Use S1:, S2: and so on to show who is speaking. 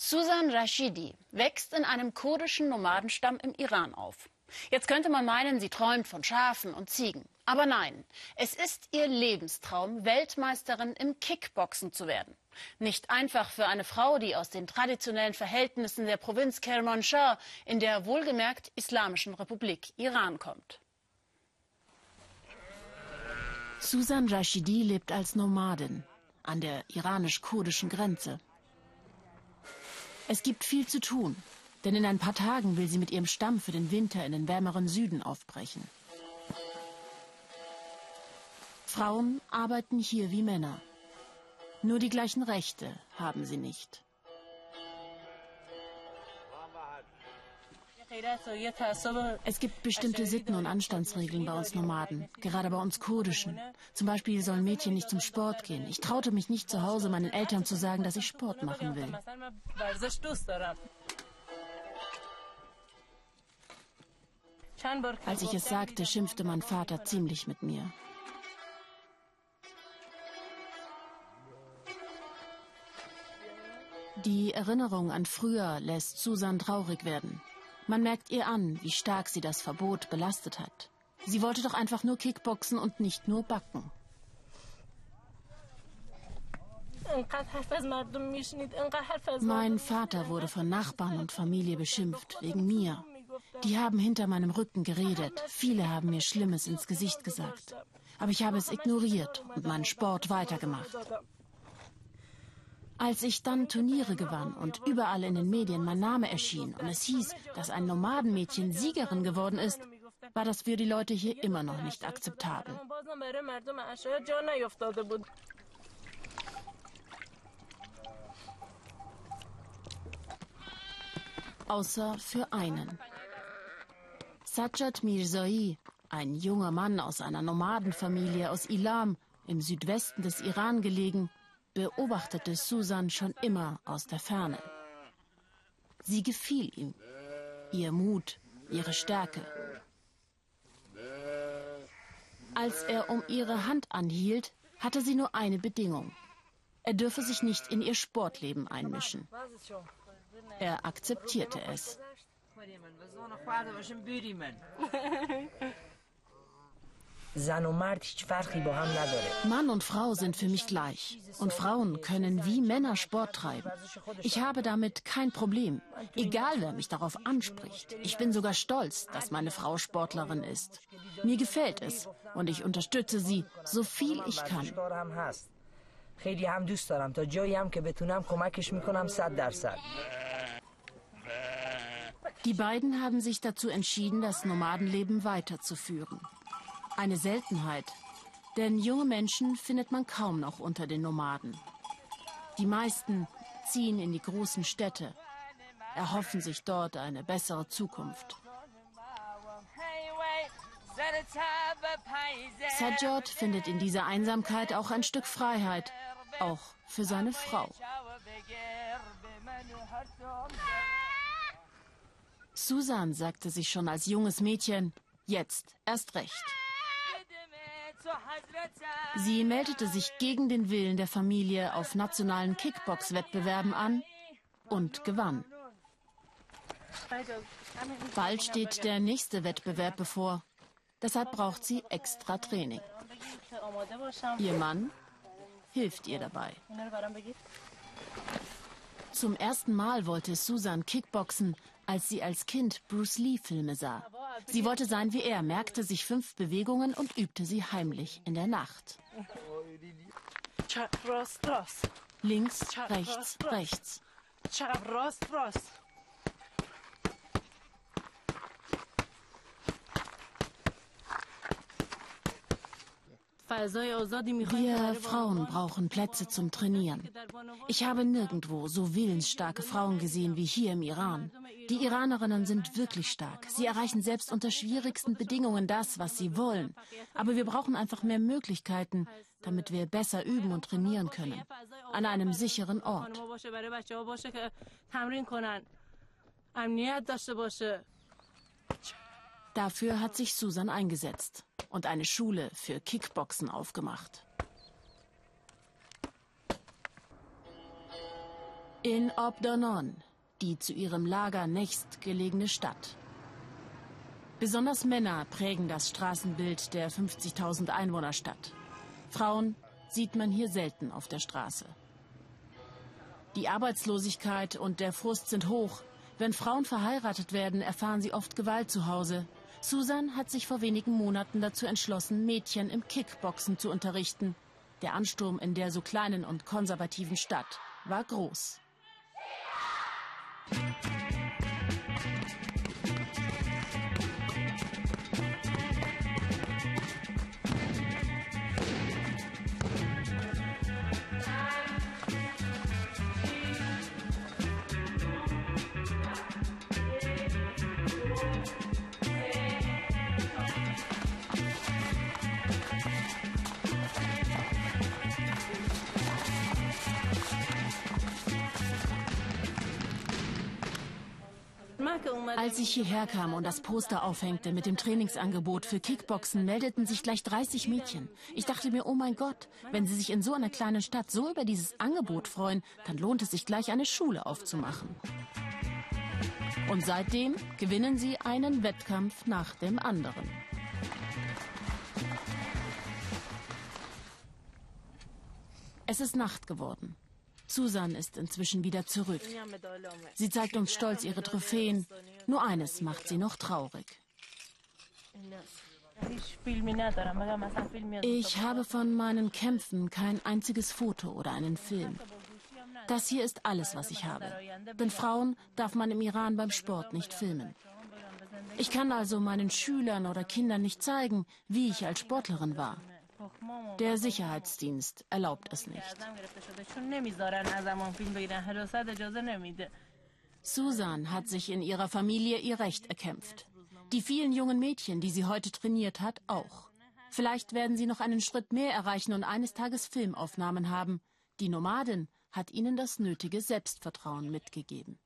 S1: Susan Rashidi wächst in einem kurdischen Nomadenstamm im Iran auf. Jetzt könnte man meinen, sie träumt von Schafen und Ziegen. Aber nein, es ist ihr Lebenstraum, Weltmeisterin im Kickboxen zu werden. Nicht einfach für eine Frau, die aus den traditionellen Verhältnissen der Provinz Kermanshah in der wohlgemerkt Islamischen Republik Iran kommt.
S2: Susan Rashidi lebt als Nomadin an der iranisch-kurdischen Grenze. Es gibt viel zu tun, denn in ein paar Tagen will sie mit ihrem Stamm für den Winter in den wärmeren Süden aufbrechen. Frauen arbeiten hier wie Männer. Nur die gleichen Rechte haben sie nicht. Es gibt bestimmte Sitten und Anstandsregeln bei uns Nomaden, gerade bei uns Kurdischen. Zum Beispiel sollen Mädchen nicht zum Sport gehen. Ich traute mich nicht zu Hause meinen Eltern zu sagen, dass ich Sport machen will. Als ich es sagte, schimpfte mein Vater ziemlich mit mir. Die Erinnerung an früher lässt Susan traurig werden. Man merkt ihr an, wie stark sie das Verbot belastet hat. Sie wollte doch einfach nur Kickboxen und nicht nur backen. Mein Vater wurde von Nachbarn und Familie beschimpft, wegen mir. Die haben hinter meinem Rücken geredet. Viele haben mir Schlimmes ins Gesicht gesagt. Aber ich habe es ignoriert und meinen Sport weitergemacht. Als ich dann Turniere gewann und überall in den Medien mein Name erschien und es hieß, dass ein Nomadenmädchen Siegerin geworden ist, war das für die Leute hier immer noch nicht akzeptabel. Außer für einen. Sajjad Mirzai, ein junger Mann aus einer Nomadenfamilie aus Ilam, im Südwesten des Iran gelegen, beobachtete Susan schon immer aus der Ferne. Sie gefiel ihm, ihr Mut, ihre Stärke. Als er um ihre Hand anhielt, hatte sie nur eine Bedingung. Er dürfe sich nicht in ihr Sportleben einmischen. Er akzeptierte es. Mann und Frau sind für mich gleich. Und Frauen können wie Männer Sport treiben. Ich habe damit kein Problem. Egal, wer mich darauf anspricht. Ich bin sogar stolz, dass meine Frau Sportlerin ist. Mir gefällt es und ich unterstütze sie, so viel ich kann. خیلی هم دوست دارم تا جایی هم که بتونم کمکش میکنم صد درصد die beiden haben sich dazu entschieden, das Nomadenleben weiterzuführen. Eine Seltenheit, denn junge Menschen findet man kaum noch unter den Nomaden. Die meisten ziehen in die großen Städte, erhoffen sich dort eine bessere Zukunft. Sajjad findet in dieser Einsamkeit auch ein Stück Freiheit, auch für seine Frau. Susan sagte sich schon als junges Mädchen, jetzt erst recht. Sie meldete sich gegen den Willen der Familie auf nationalen Kickbox-Wettbewerben an und gewann. Bald steht der nächste Wettbewerb bevor. Deshalb braucht sie extra Training. Ihr Mann hilft ihr dabei. Zum ersten Mal wollte Susan Kickboxen, als sie als Kind Bruce Lee-Filme sah. Sie wollte sein wie er, merkte sich fünf Bewegungen und übte sie heimlich in der Nacht. Links, rechts, rechts. Wir Frauen brauchen Plätze zum Trainieren. Ich habe nirgendwo so willensstarke Frauen gesehen wie hier im Iran. Die Iranerinnen sind wirklich stark. Sie erreichen selbst unter schwierigsten Bedingungen das, was sie wollen. Aber wir brauchen einfach mehr Möglichkeiten, damit wir besser üben und trainieren können. An einem sicheren Ort. Dafür hat sich Susan eingesetzt und eine Schule für Kickboxen aufgemacht. In Obdonon, die zu ihrem Lager nächstgelegene Stadt. Besonders Männer prägen das Straßenbild der 50.000 Einwohnerstadt. Frauen sieht man hier selten auf der Straße. Die Arbeitslosigkeit und der Frust sind hoch. Wenn Frauen verheiratet werden, erfahren sie oft Gewalt zu Hause. Susan hat sich vor wenigen Monaten dazu entschlossen, Mädchen im Kickboxen zu unterrichten. Der Ansturm in der so kleinen und konservativen Stadt war groß. Thank you. Als ich hierher kam und das Poster aufhängte mit dem Trainingsangebot für Kickboxen, meldeten sich gleich 30 Mädchen. Ich dachte mir, oh mein Gott, wenn sie sich in so einer kleinen Stadt so über dieses Angebot freuen, dann lohnt es sich gleich eine Schule aufzumachen. Und seitdem gewinnen sie einen Wettkampf nach dem anderen. Es ist Nacht geworden. Susan ist inzwischen wieder zurück. Sie zeigt uns stolz ihre Trophäen. Nur eines macht sie noch traurig. Ich habe von meinen Kämpfen kein einziges Foto oder einen Film. Das hier ist alles, was ich habe. Denn Frauen darf man im Iran beim Sport nicht filmen. Ich kann also meinen Schülern oder Kindern nicht zeigen, wie ich als Sportlerin war. Der Sicherheitsdienst erlaubt es nicht. Susan hat sich in ihrer Familie ihr Recht erkämpft. Die vielen jungen Mädchen, die sie heute trainiert hat, auch. Vielleicht werden sie noch einen Schritt mehr erreichen und eines Tages Filmaufnahmen haben. Die Nomadin hat ihnen das nötige Selbstvertrauen mitgegeben.